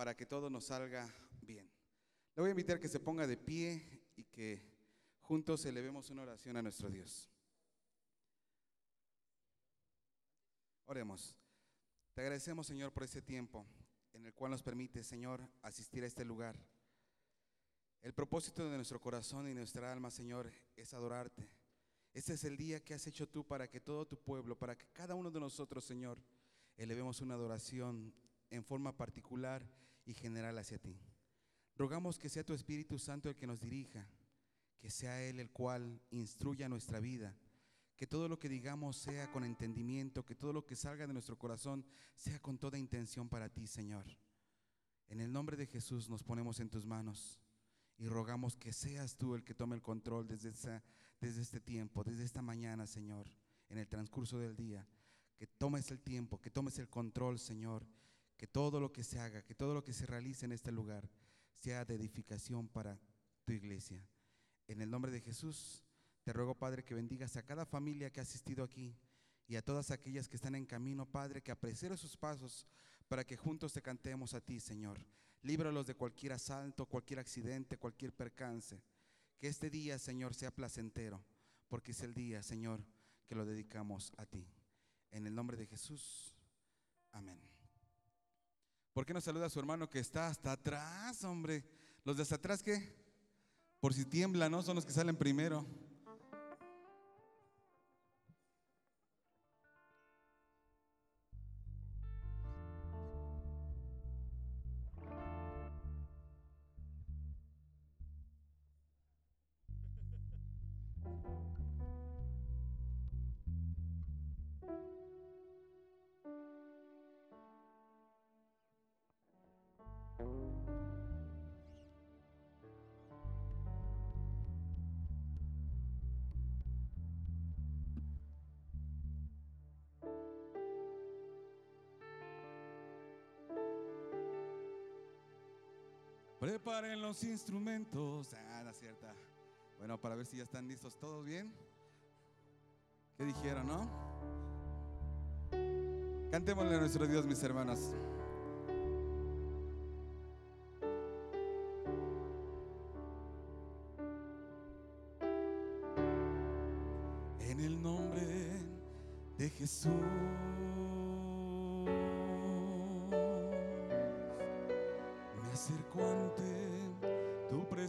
para que todo nos salga bien. Le voy a invitar que se ponga de pie y que juntos elevemos una oración a nuestro Dios. Oremos. Te agradecemos, Señor, por este tiempo en el cual nos permite, Señor, asistir a este lugar. El propósito de nuestro corazón y nuestra alma, Señor, es adorarte. Este es el día que has hecho tú para que todo tu pueblo, para que cada uno de nosotros, Señor, elevemos una adoración en forma particular y general hacia ti. Rogamos que sea tu Espíritu Santo el que nos dirija, que sea Él el cual instruya nuestra vida, que todo lo que digamos sea con entendimiento, que todo lo que salga de nuestro corazón sea con toda intención para ti, Señor. En el nombre de Jesús nos ponemos en tus manos y rogamos que seas tú el que tome el control desde, desde este tiempo, desde esta mañana, Señor, en el transcurso del día. Que tomes el tiempo, que tomes el control, Señor, que todo lo que se haga, que todo lo que se realice en este lugar sea de edificación para tu iglesia. En el nombre de Jesús, te ruego, Padre, que bendigas a cada familia que ha asistido aquí y a todas aquellas que están en camino, Padre, que aprecie sus pasos para que juntos te cantemos a ti, Señor. Líbralos de cualquier asalto, cualquier accidente, cualquier percance. Que este día, Señor, sea placentero, porque es el día, Señor, que lo dedicamos a ti. En el nombre de Jesús. Amén. ¿Por qué no saluda a su hermano que está hasta atrás, hombre? Los de hasta atrás, ¿qué? Por si tiembla, ¿no? Son los que salen primero. Preparen los instrumentos. Ah, es cierta. Bueno, para ver si ya están listos todos bien. ¿Qué dijeron, no? Cantémosle a nuestro Dios, mis hermanos. En el nombre de Jesús.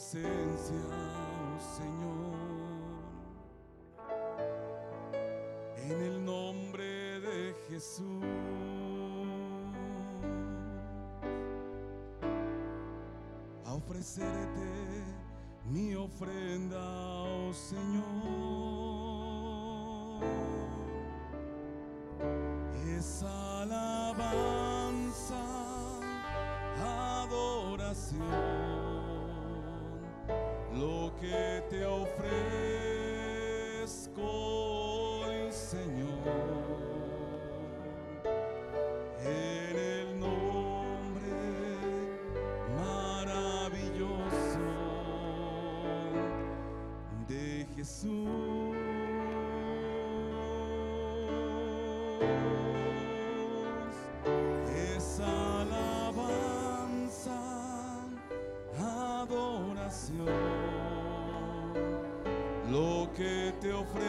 Presencia, oh Señor. En el nombre de Jesús. A ofrecerte mi ofrenda, oh Señor. Es alabanza, adoración, lo que te ofrezco Señor. Lo que te ofrezco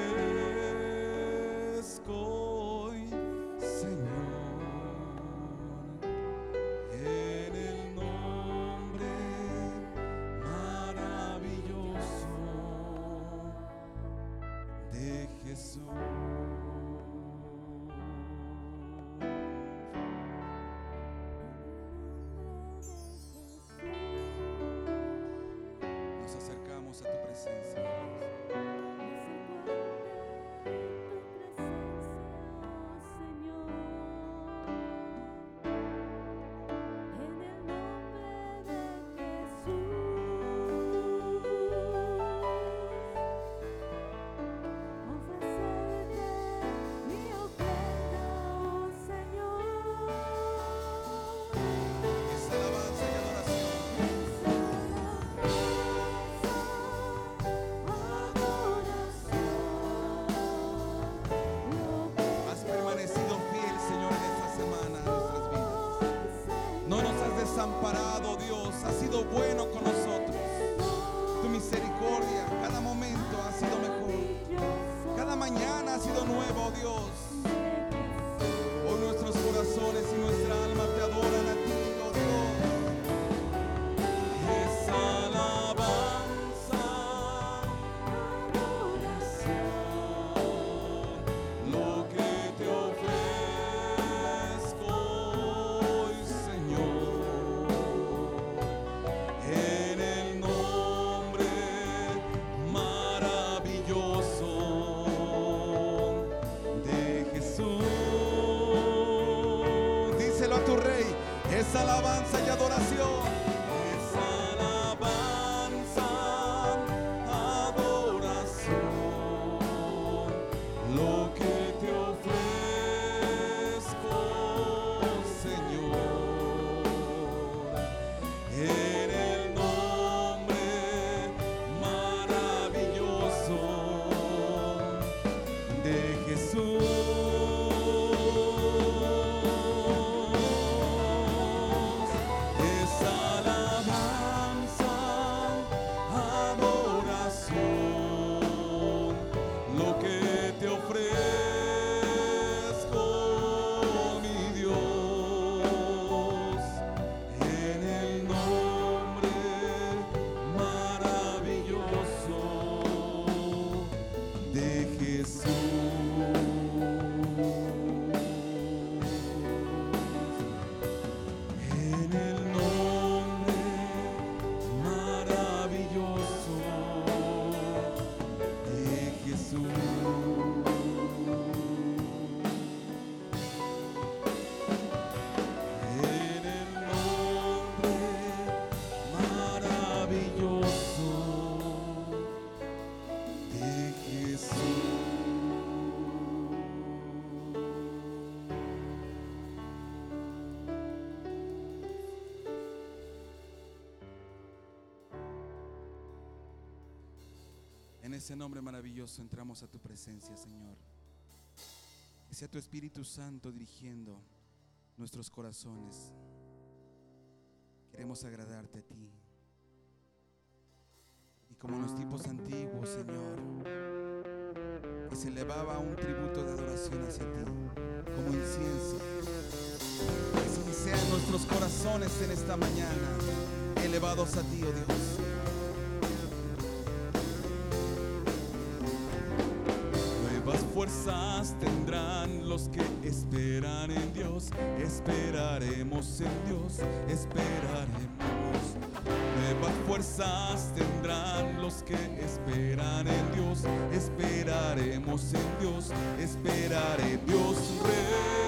alabanza y adoración. Ese nombre maravilloso entramos a tu presencia, Señor. Que sea tu Espíritu Santo dirigiendo nuestros corazones. Queremos agradarte a ti. Y como en los tiempos antiguos, Señor, que se elevaba un tributo de adoración hacia ti, como incienso. Que sean nuestros corazones en esta mañana, elevados a ti, oh Dios. Tendrán los que esperan en Dios. Esperaremos en Dios, esperaremos. Nuevas fuerzas tendrán los que esperan en Dios. Esperaremos en Dios, esperaré. Dios reinará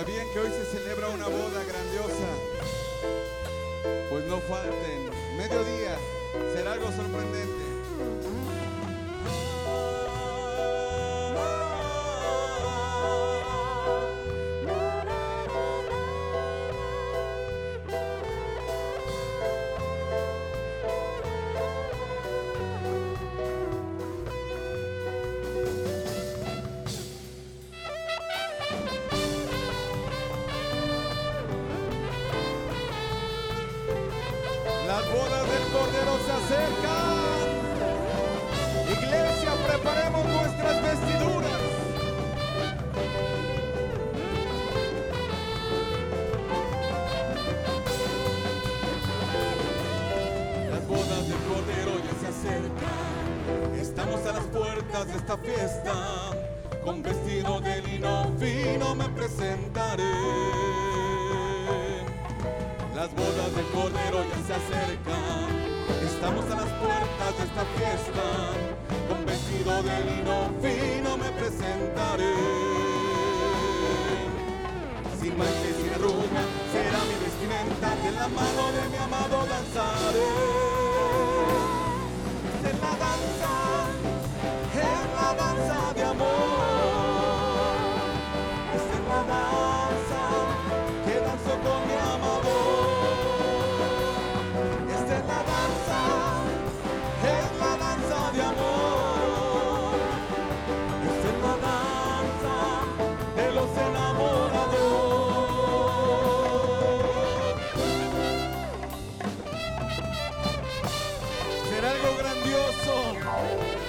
Está bien que hoy se celebra una boda grandiosa. Pues no falten. Mediodía. De esta fiesta, con vestido de lino fino me presentaré. Las bodas del Cordero ya se acercan, estamos a las puertas de esta fiesta, con vestido de lino fino me presentaré. Sin mancha y sin arruga será mi vestimenta, en la mano de mi amado danzaré.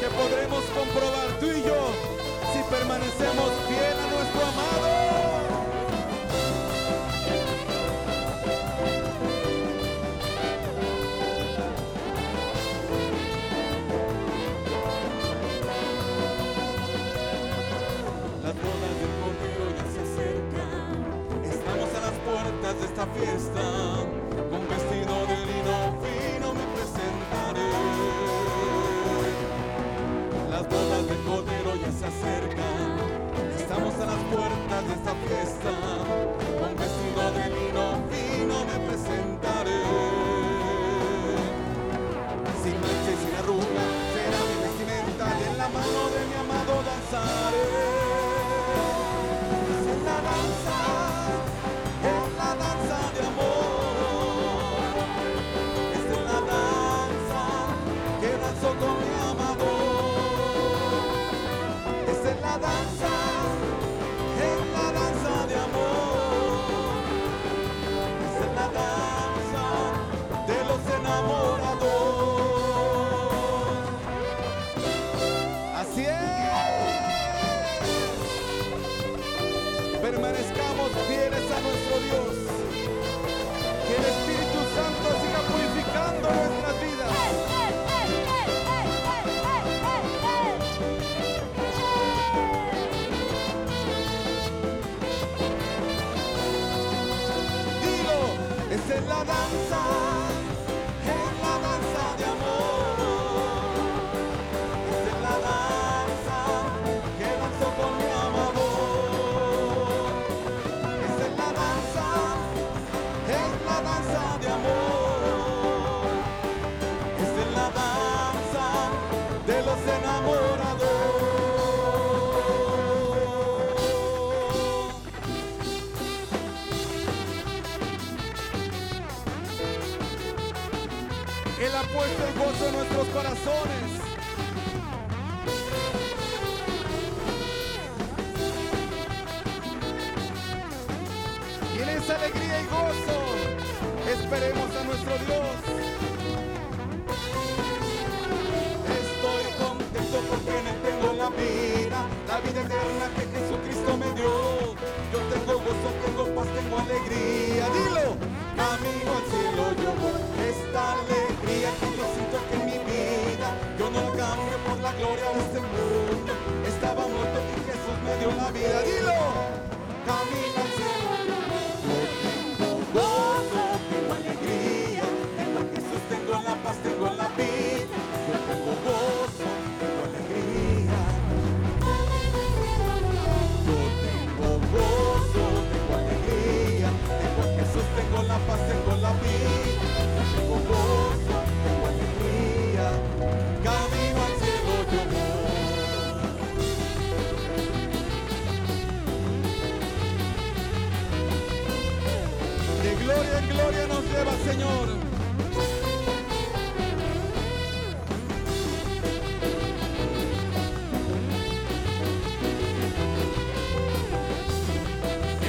Que podremos comprobar tú y yo si permanecemos fiel a nuestro amado. Las bodas del Cordero ya se acercan. Estamos a las puertas de esta fiesta. Vida, eterna que Jesucristo me dio. Yo tengo gozo, tengo paz, tengo alegría. Dilo, camino al cielo yo voy. Esta alegría que yo siento que en mi vida, yo no cambio por la gloria de este mundo. Estaba muerto y Jesús me dio la vida. Dilo, camino al cielo. Yo tengo gozo, tengo alegría, tengo a Jesús, tengo la paz, tengo la vida. Yo tengo gozo, tengo la paz, tengo la vida. Tengo gozo, tengo alegría, camino al cielo yo voy. De gloria en gloria nos lleva, Señor.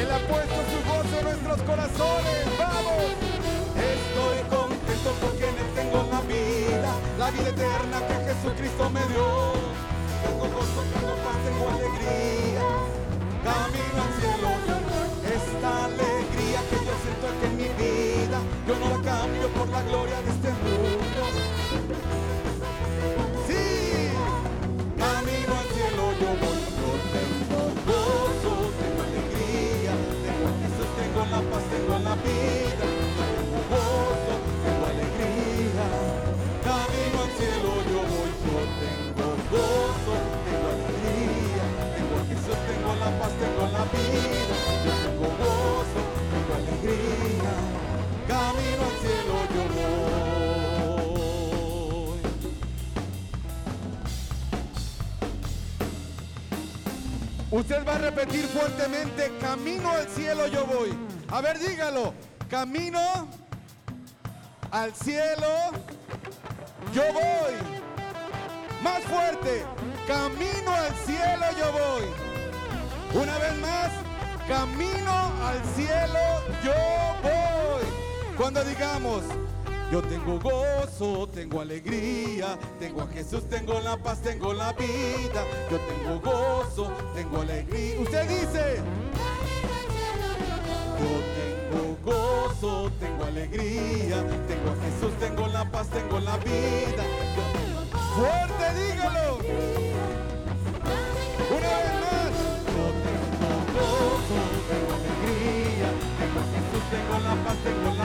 Él ha puesto su gozo en nuestros corazones. Vida, eterna que Jesucristo me dio. Tengo gozo, tengo paz, tengo alegría. Camino al cielo, esta alegría que yo siento aquí en mi vida, yo no la cambio por la gloria de este mundo. Usted va a repetir fuertemente, camino al cielo yo voy. A ver, dígalo, camino al cielo yo voy. Más fuerte, camino al cielo yo voy. Una vez más, camino al cielo yo voy. Cuando digamos, yo tengo gozo, tengo alegría, tengo a Jesús, tengo la paz, tengo la vida. Yo tengo gozo, tengo alegría. Usted dice, yo tengo gozo, tengo alegría, tengo a Jesús, tengo la paz, tengo la vida. Fuerte, dígalo. Una vez más. Yo tengo gozo, tengo alegría, tengo a Jesús, tengo la paz, tengo la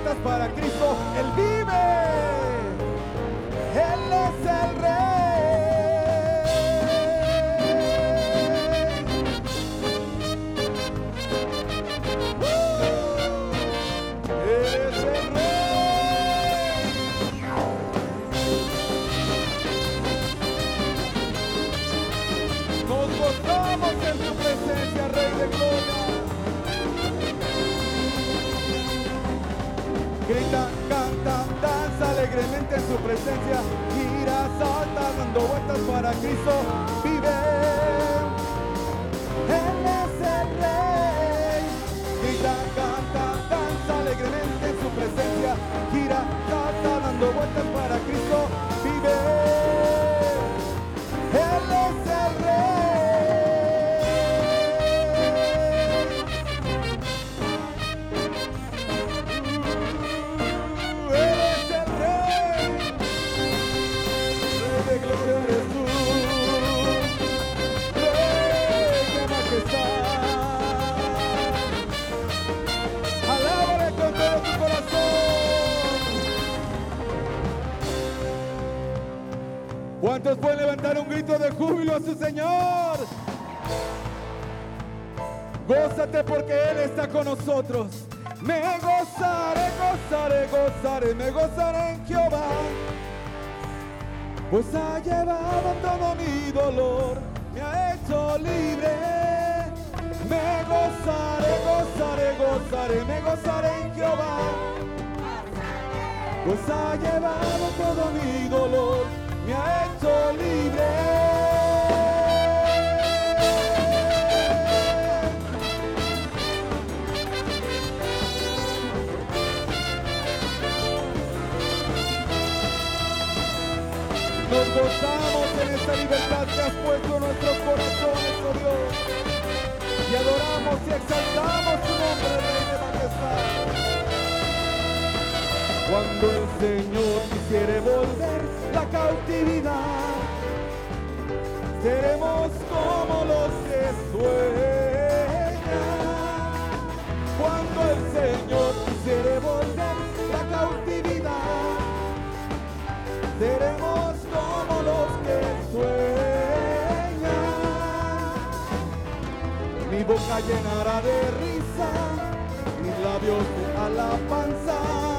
estas palabras. sirvió a su Señor. Gózate porque Él está con nosotros. Me gozaré, gozaré, gozaré, me gozaré en Jehová. Pues ha llevado todo mi dolor, me ha hecho libre. Me gozaré, gozaré, gozaré, me gozaré en Jehová. Pues ha llevado todo mi dolor, me ha hecho libre. libertad que has puesto nuestros corazones, oh Dios. Y adoramos y exaltamos tu nombre, Rey de Majestad. Cuando el Señor quisiere volver la cautividad, seremos como los que sueñan. Cuando el Señor boca llenará de risa, mis labios de alabanza.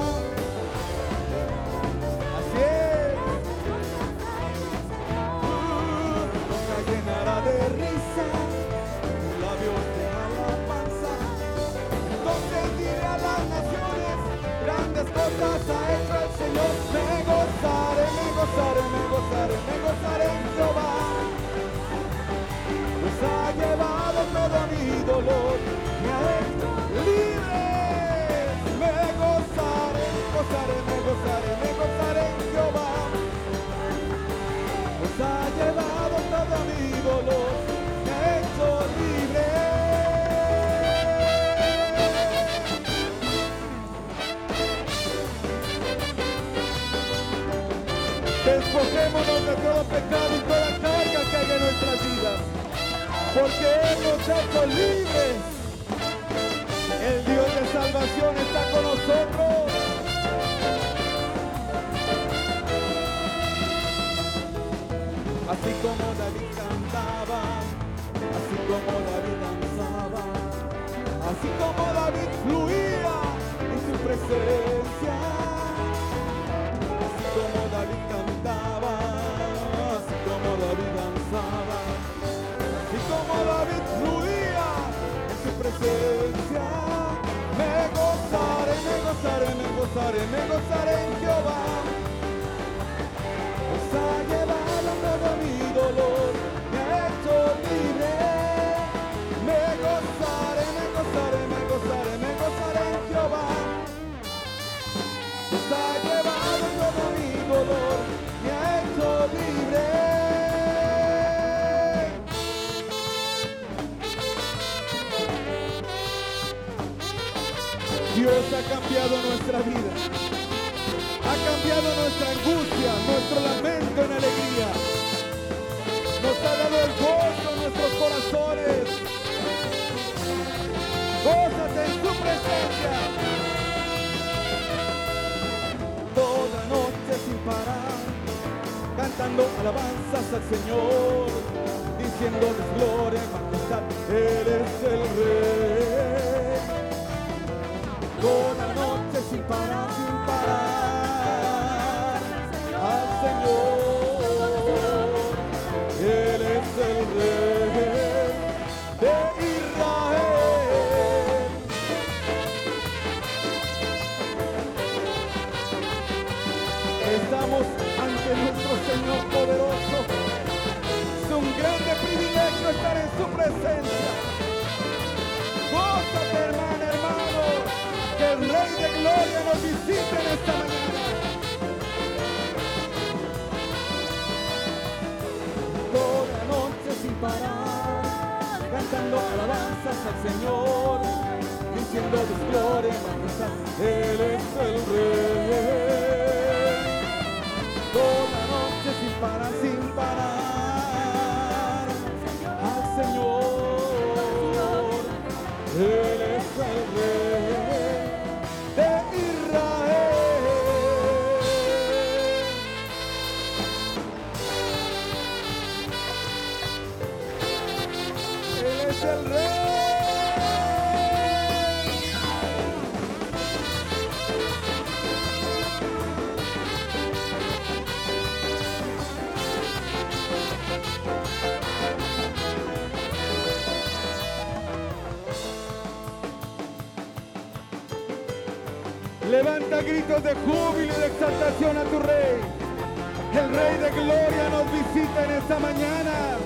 Dios ha cambiado nuestra vida. Ha cambiado nuestra angustia, nuestro lamento en alegría. Nos ha dado el gozo en nuestros corazones. Gózate en su presencia. Toda noche sin parar, cantando alabanzas al Señor, diciéndoles gloria y majestad, Él es el Rey toda noche sin parar, sin parar al Señor. Él es el Rey de Israel. Estamos ante nuestro Señor poderoso. Es un grande privilegio estar en su presencia. Nos visite en esta mañana. Toda noche sin parar, cantando alabanzas al Señor, diciendo su gloria Él es el Rey. Toda noche sin parar, sin Levanta gritos de júbilo y de exaltación a tu rey. El rey de gloria nos visita en esta mañana.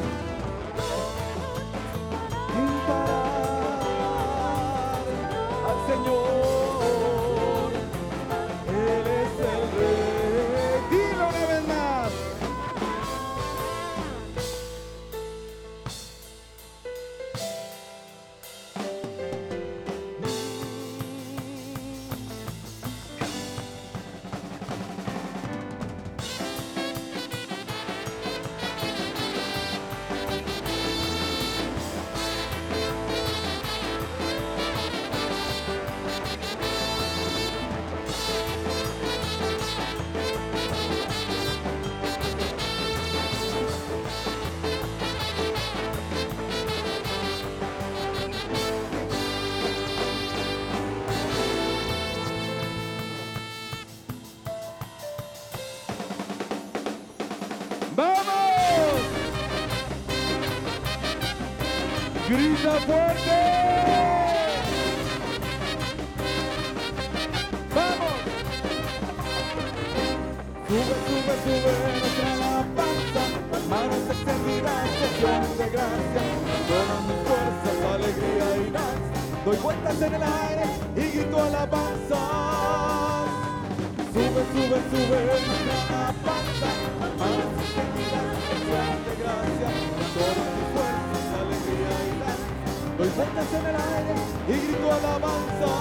Y grito alabanza.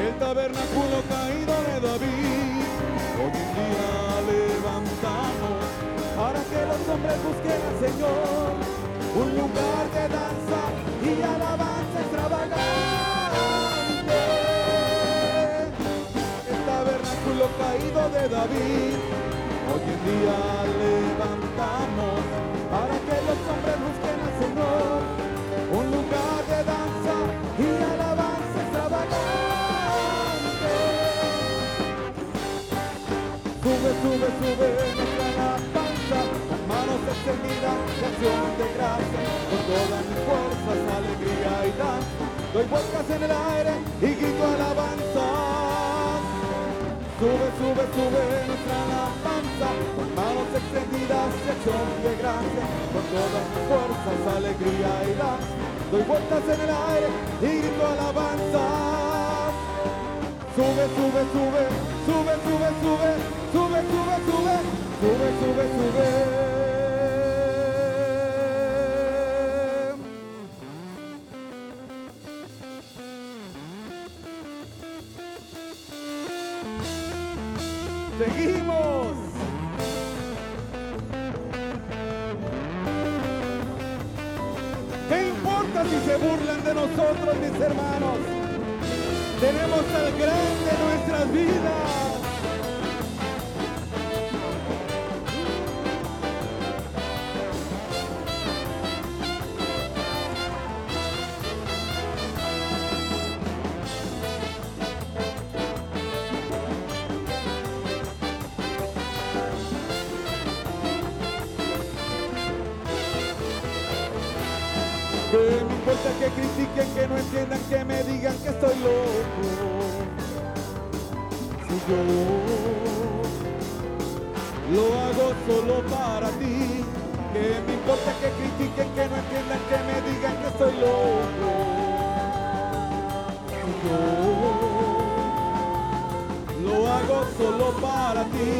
El tabernáculo caído de David, hoy en día levantamos para que los hombres busquen al Señor. un lugar de danza y alabanza extravagante. Caído de David, hoy en día levantamos para que los hombres busquen al Señor, un lugar de danza y alabanza extravagante. Sube, sube, sube nuestra alabanza, con manos extendidas de acción de gracia, con todas mis fuerzas, alegría y danza. Doy vueltas en el aire y grito alabanza. Sube, sube, sube nuestra alabanza, con manos extendidas de acción de gracia, con todas fuerzas, alegría y danza. Doy vueltas en el aire y grito alabanza. Sube, sube, sube, sube, sube, sube, sube, sube, sube, sube, sube, sube. Que me importa que critiquen, que no entiendan, que me digan que estoy loco. Si yo lo hago solo para ti. Que me importa que critiquen, que no entiendan, que me digan que estoy loco. Si yo lo hago solo para ti.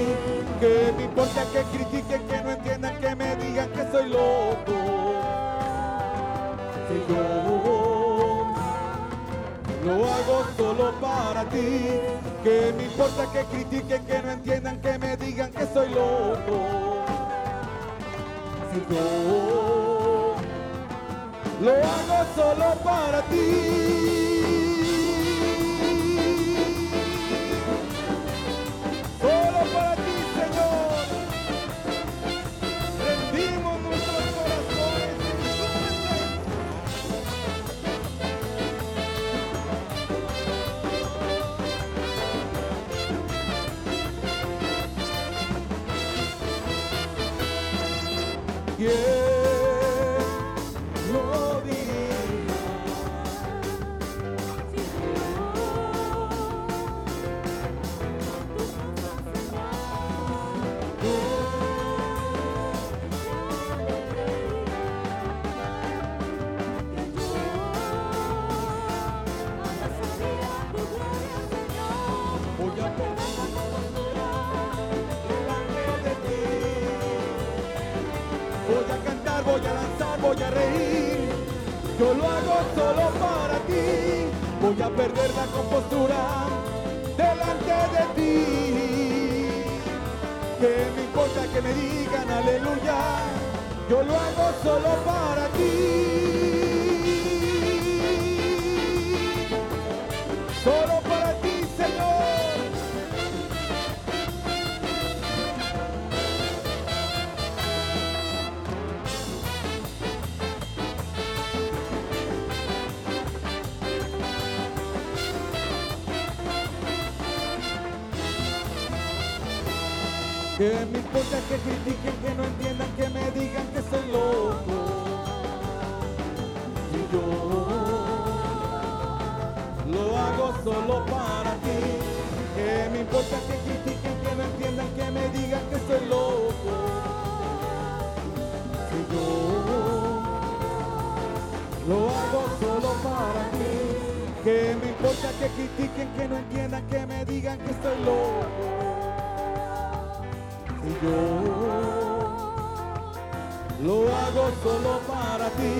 Que me importa que critiquen, que no entiendan, que me digan que soy loco. Si yo lo hago solo para ti. Que me importa que critiquen, que no entiendan, que me digan que soy loco. Si yo lo hago solo para ti. Voy a cantar, voy a lanzar, voy a reír. Yo lo hago solo para ti. Voy a perder la compostura delante de ti. Que me importa que me digan aleluya. Yo lo hago solo para ti. Que me importa que critiquen, que no entiendan, que me digan que soy loco. Y yo lo hago solo para ti. Que me importa que critiquen, que no entiendan, que me digan que soy loco. Y yo lo hago solo para ti. Que me importa que critiquen, que no entiendan, que me digan que estoy loco. Yo lo hago solo para ti.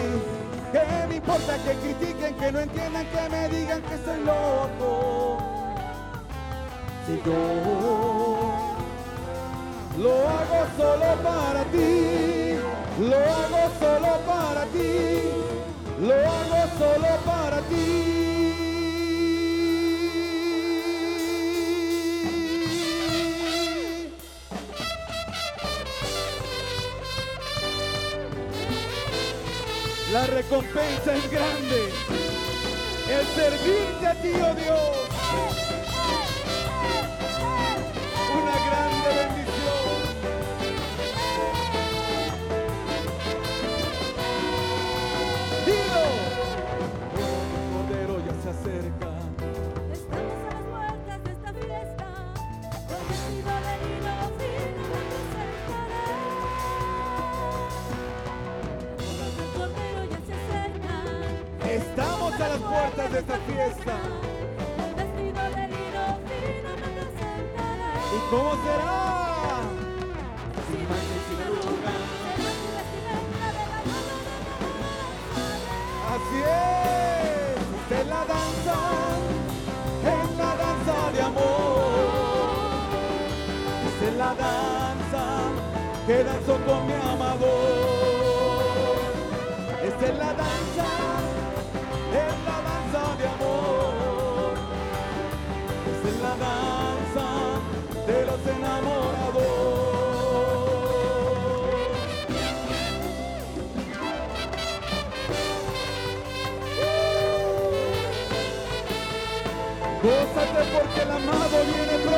Que me importa que critiquen, que no entiendan, que me digan que soy loco. Si yo lo hago solo para ti. Lo hago solo para ti, lo hago solo para ti. La recompensa es grande, el servirte a ti, oh Dios, una grande. Puertas de esta fiesta. ¿Y cómo será? Sin Así es, esta es la danza, es la danza de amor. Esta es la danza que danzo con mi amador. Porque el amado viene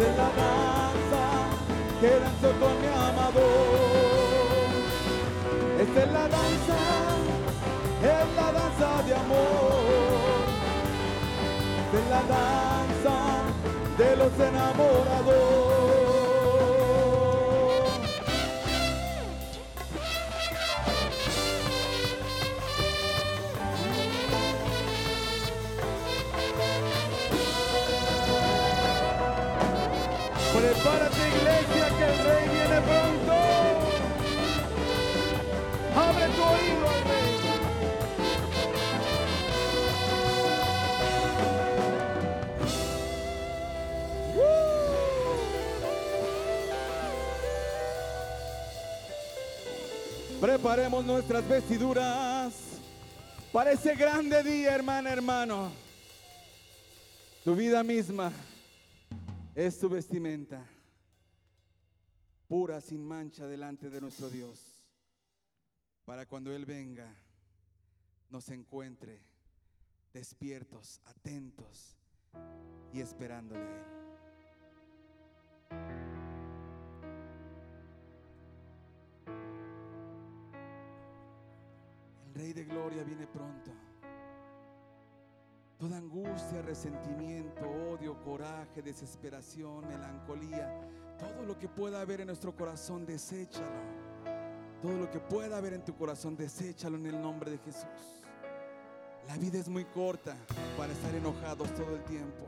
Es la danza que danzo con mi amador. Es en la danza, es la danza de amor. Es la danza de los enamorados. Preparemos nuestras vestiduras para ese grande día, hermana, hermano. Tu vida misma es tu vestimenta, pura, sin mancha, delante de nuestro Dios, para cuando Él venga, nos encuentre despiertos, atentos y esperándole a Él. Rey de Gloria viene pronto. Toda angustia, resentimiento, odio, coraje, desesperación, melancolía, todo lo que pueda haber en nuestro corazón, deséchalo. Todo lo que pueda haber en tu corazón, deséchalo en el nombre de Jesús. La vida es muy corta para estar enojados todo el tiempo.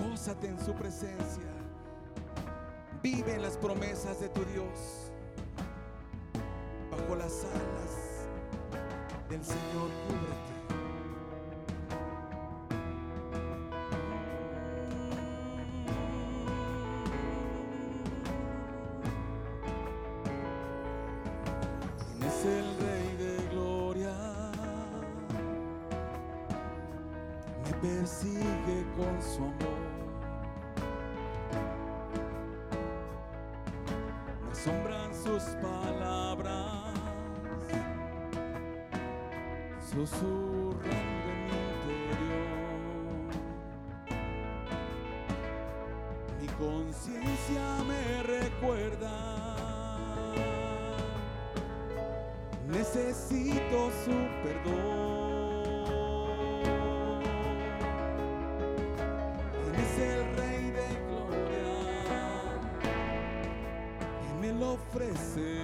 Gózate en su presencia. Vive en las promesas de tu Dios. Bajo las alas del Señor, cúbrete. ¿Quién es el Rey de Gloria? Me persigue con su amor. Susurrando en mi interior. Mi conciencia me recuerda. Necesito su perdón. Él es el Rey de Gloria. Y me lo ofrece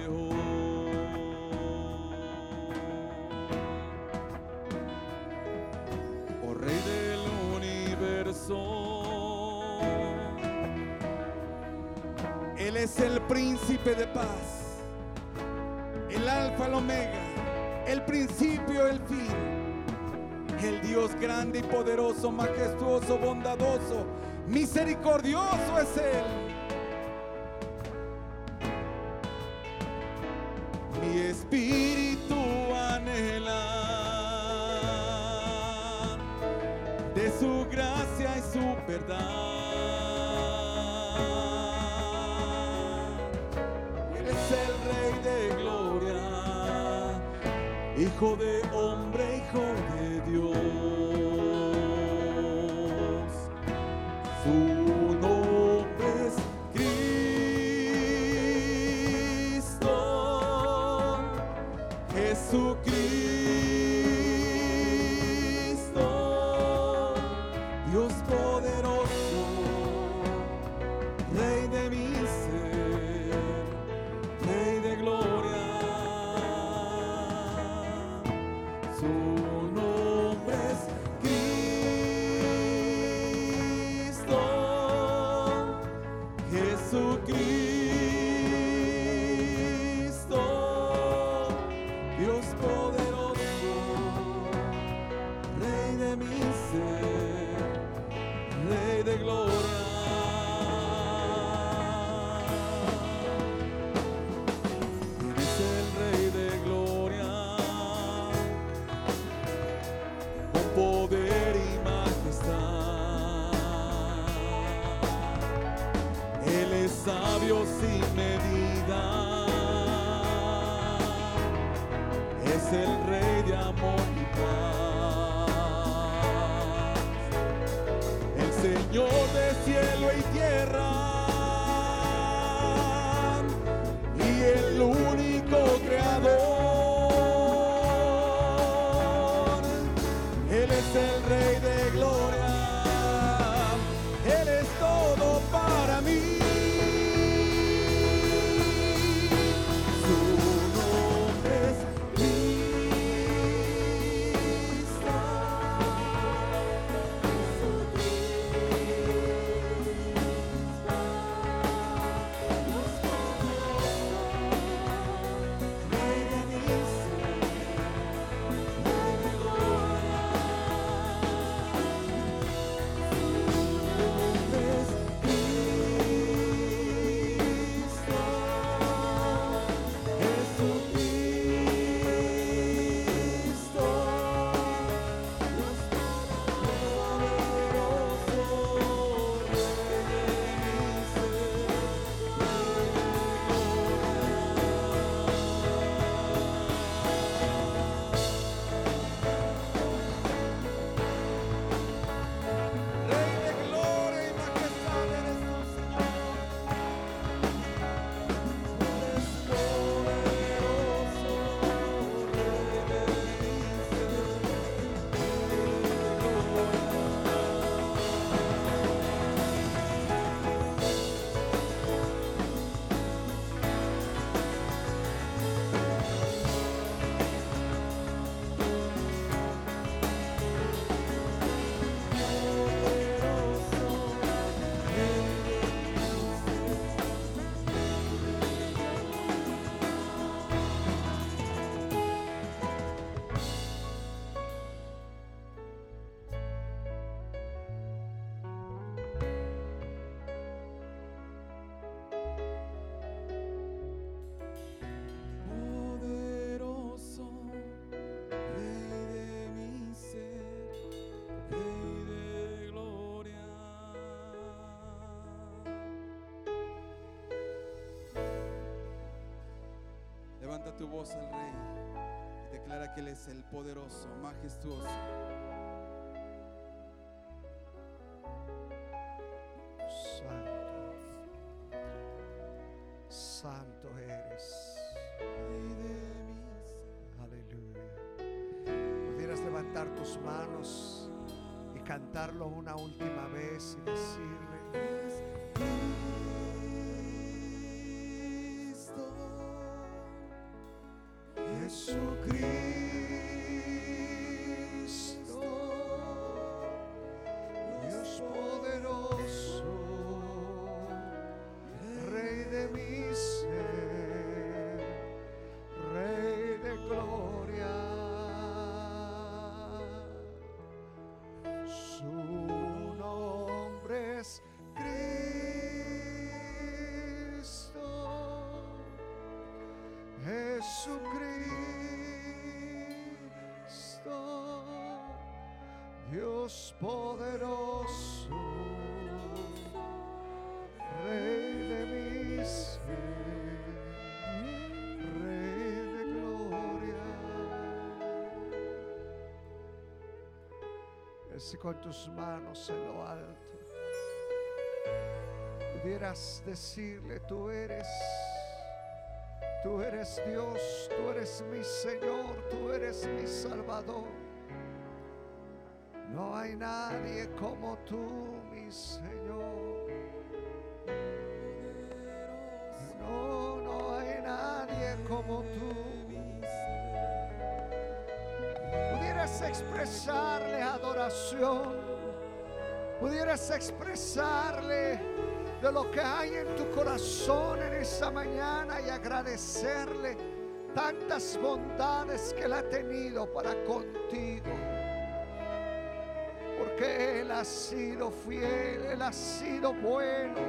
Él es el príncipe de paz, el alfa, el omega, el principio, el fin. El Dios grande y poderoso, majestuoso, bondadoso, misericordioso es Él. Dios poderoso. Tu voz al Rey y declara que Él es el poderoso, majestuoso. Santo, santo eres. Aleluya. Pudieras levantar tus manos y cantarlo una última vez y decir. Dios poderoso, Rey de mi Rey de gloria. Si con tus manos en lo alto pudieras decirle, tú eres, tú eres Dios, tú eres mi Señor, tú eres mi Salvador. Tú, mi Señor. No, no hay nadie como tú. Pudieras expresarle adoración. Pudieras expresarle de lo que hay en tu corazón en esta mañana y agradecerle tantas bondades que Él ha tenido para contigo. Ha sido fiel, Él ha sido bueno.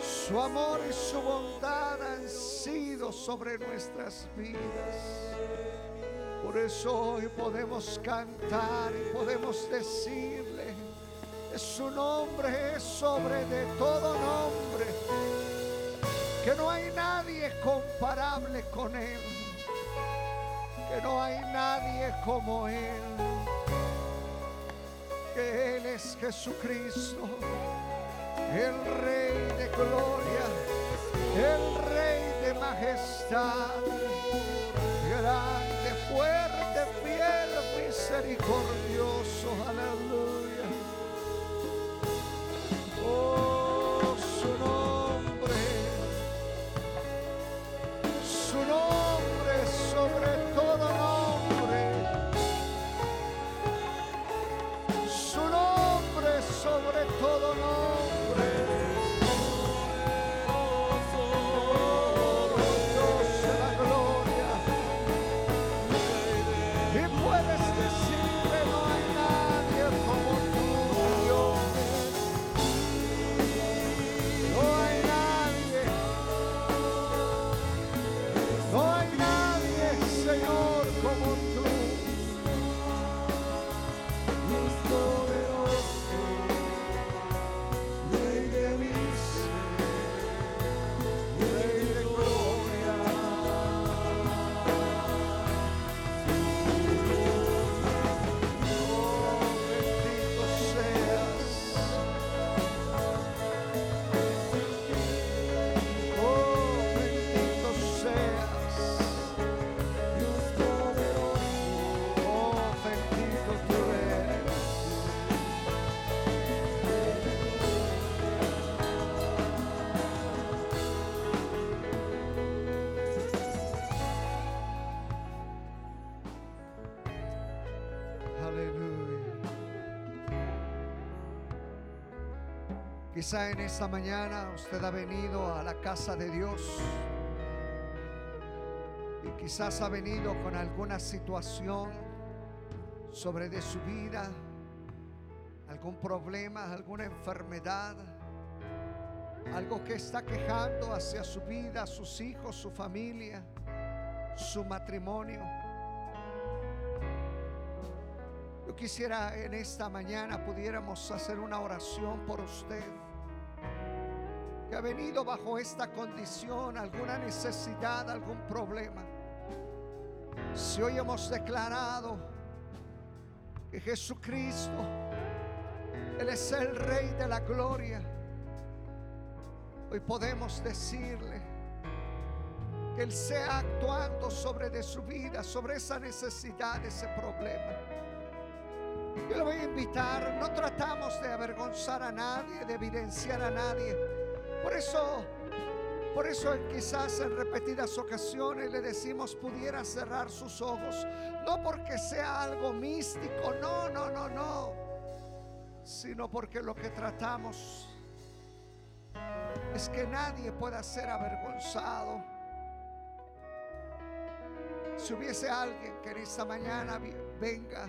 Su amor y su bondad han sido sobre nuestras vidas. Por eso hoy podemos cantar y podemos decirle, su nombre es sobre de todo nombre, que no hay nadie comparable con Él, que no hay nadie como Él, Él es Jesucristo, el Rey de gloria, el Rey de majestad, grande, fuerte, fiel, misericordioso, aleluya. Quizá en esta mañana usted ha venido a la casa de Dios y quizás ha venido con alguna situación sobre de su vida, algún problema, alguna enfermedad, algo que está quejando hacia su vida, sus hijos, su familia, su matrimonio. Yo quisiera en esta mañana pudiéramos hacer una oración por usted que ha venido bajo esta condición, alguna necesidad, algún problema. Si hoy hemos declarado que Jesucristo, Él es el Rey de la Gloria, hoy podemos decirle que Él sea actuando sobre de su vida, sobre esa necesidad, ese problema. Yo le voy a invitar, no tratamos de avergonzar a nadie, de evidenciar a nadie. Por eso, por eso quizás en repetidas ocasiones le decimos pudiera cerrar sus ojos. No porque sea algo místico, no, no, no, no. Sino porque lo que tratamos es que nadie pueda ser avergonzado. Si hubiese alguien que en esta mañana venga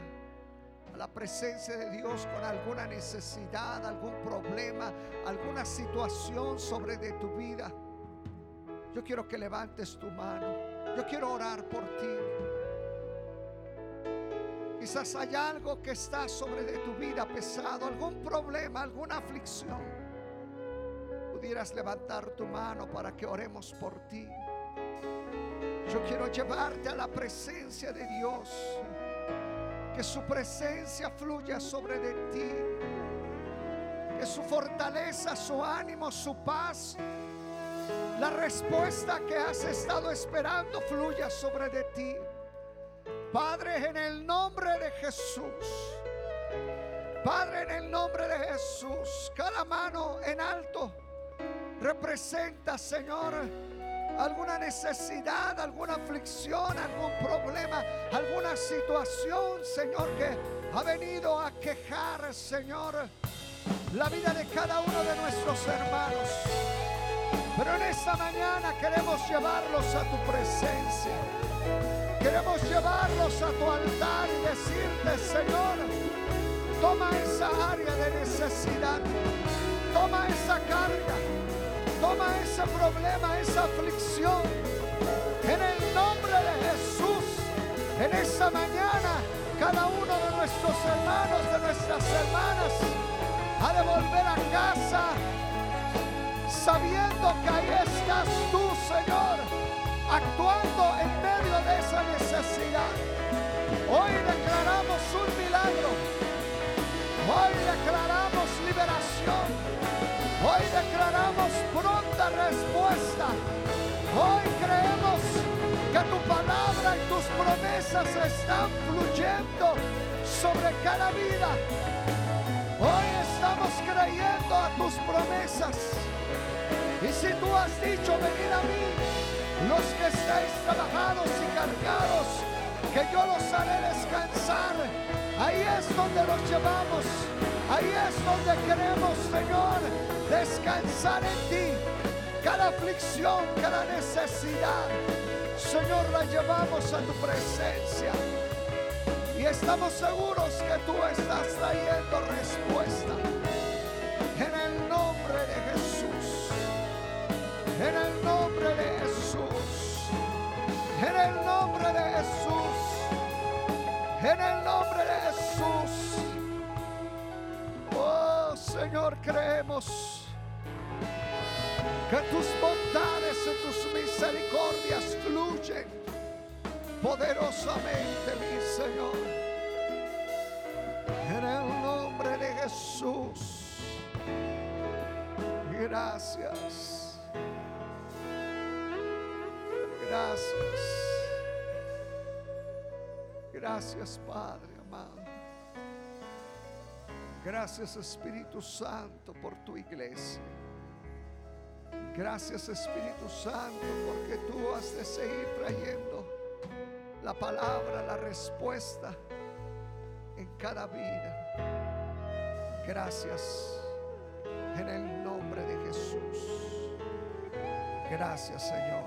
a la presencia de Dios con alguna necesidad, algún problema, alguna situación sobre de tu vida, yo quiero que levantes tu mano. Yo quiero orar por ti. Quizás hay algo que está sobre de tu vida pesado, algún problema, alguna aflicción. Pudieras levantar tu mano para que oremos por ti. Yo quiero llevarte a la presencia de Dios. Que su presencia fluya sobre de ti. Que su fortaleza, su ánimo, su paz, la respuesta que has estado esperando fluya sobre de ti. Padre, en el nombre de Jesús. Padre, en el nombre de Jesús. Cada mano en alto representa, Señor, alguna necesidad, alguna aflicción, algún problema, alguna situación, Señor, que ha venido a quejar, Señor, la vida de cada uno de nuestros hermanos. Pero en esta mañana queremos llevarlos a tu presencia. Queremos llevarlos a tu altar y decirte, Señor, toma esa área de necesidad, toma esa carga, toma ese problema, esa aflicción. En el nombre de Jesús, en esta mañana, cada uno de nuestros hermanos, de nuestras hermanas, ha de volver a casa sabiendo que ahí estás tú, Señor, actuando en medio de esa necesidad. Hoy declaramos un milagro. Hoy declaramos liberación. Declaramos pronta respuesta. Hoy creemos que tu palabra y tus promesas están fluyendo sobre cada vida. Hoy estamos creyendo a tus promesas. Y si tú has dicho, venid a mí, los que estáis trabajados y cargados, que yo los haré descansar. Ahí es donde los llevamos. Ahí es donde queremos, Señor, descansar en ti. Cada aflicción, cada necesidad, Señor, la llevamos a tu presencia. Y estamos seguros que tú estás trayendo respuesta. En el nombre de Jesús. En el nombre de Jesús. En el nombre de Jesús. En el nombre de Jesús. Oh Señor, creemos que tus bondades y tus misericordias fluyen poderosamente, mi Señor. En el nombre de Jesús. Gracias. Gracias. Gracias, Padre amado. Gracias, Espíritu Santo, por tu iglesia. Gracias, Espíritu Santo, porque tú has de seguir trayendo la palabra, la respuesta en cada vida. Gracias en el nombre de Jesús. Gracias, Señor.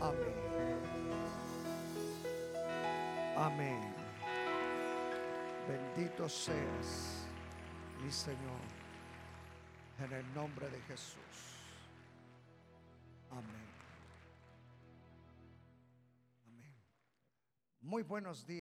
Amén. Amén. Bendito seas, mi Señor, en el nombre de Jesús. Amén. Amén. Muy buenos días.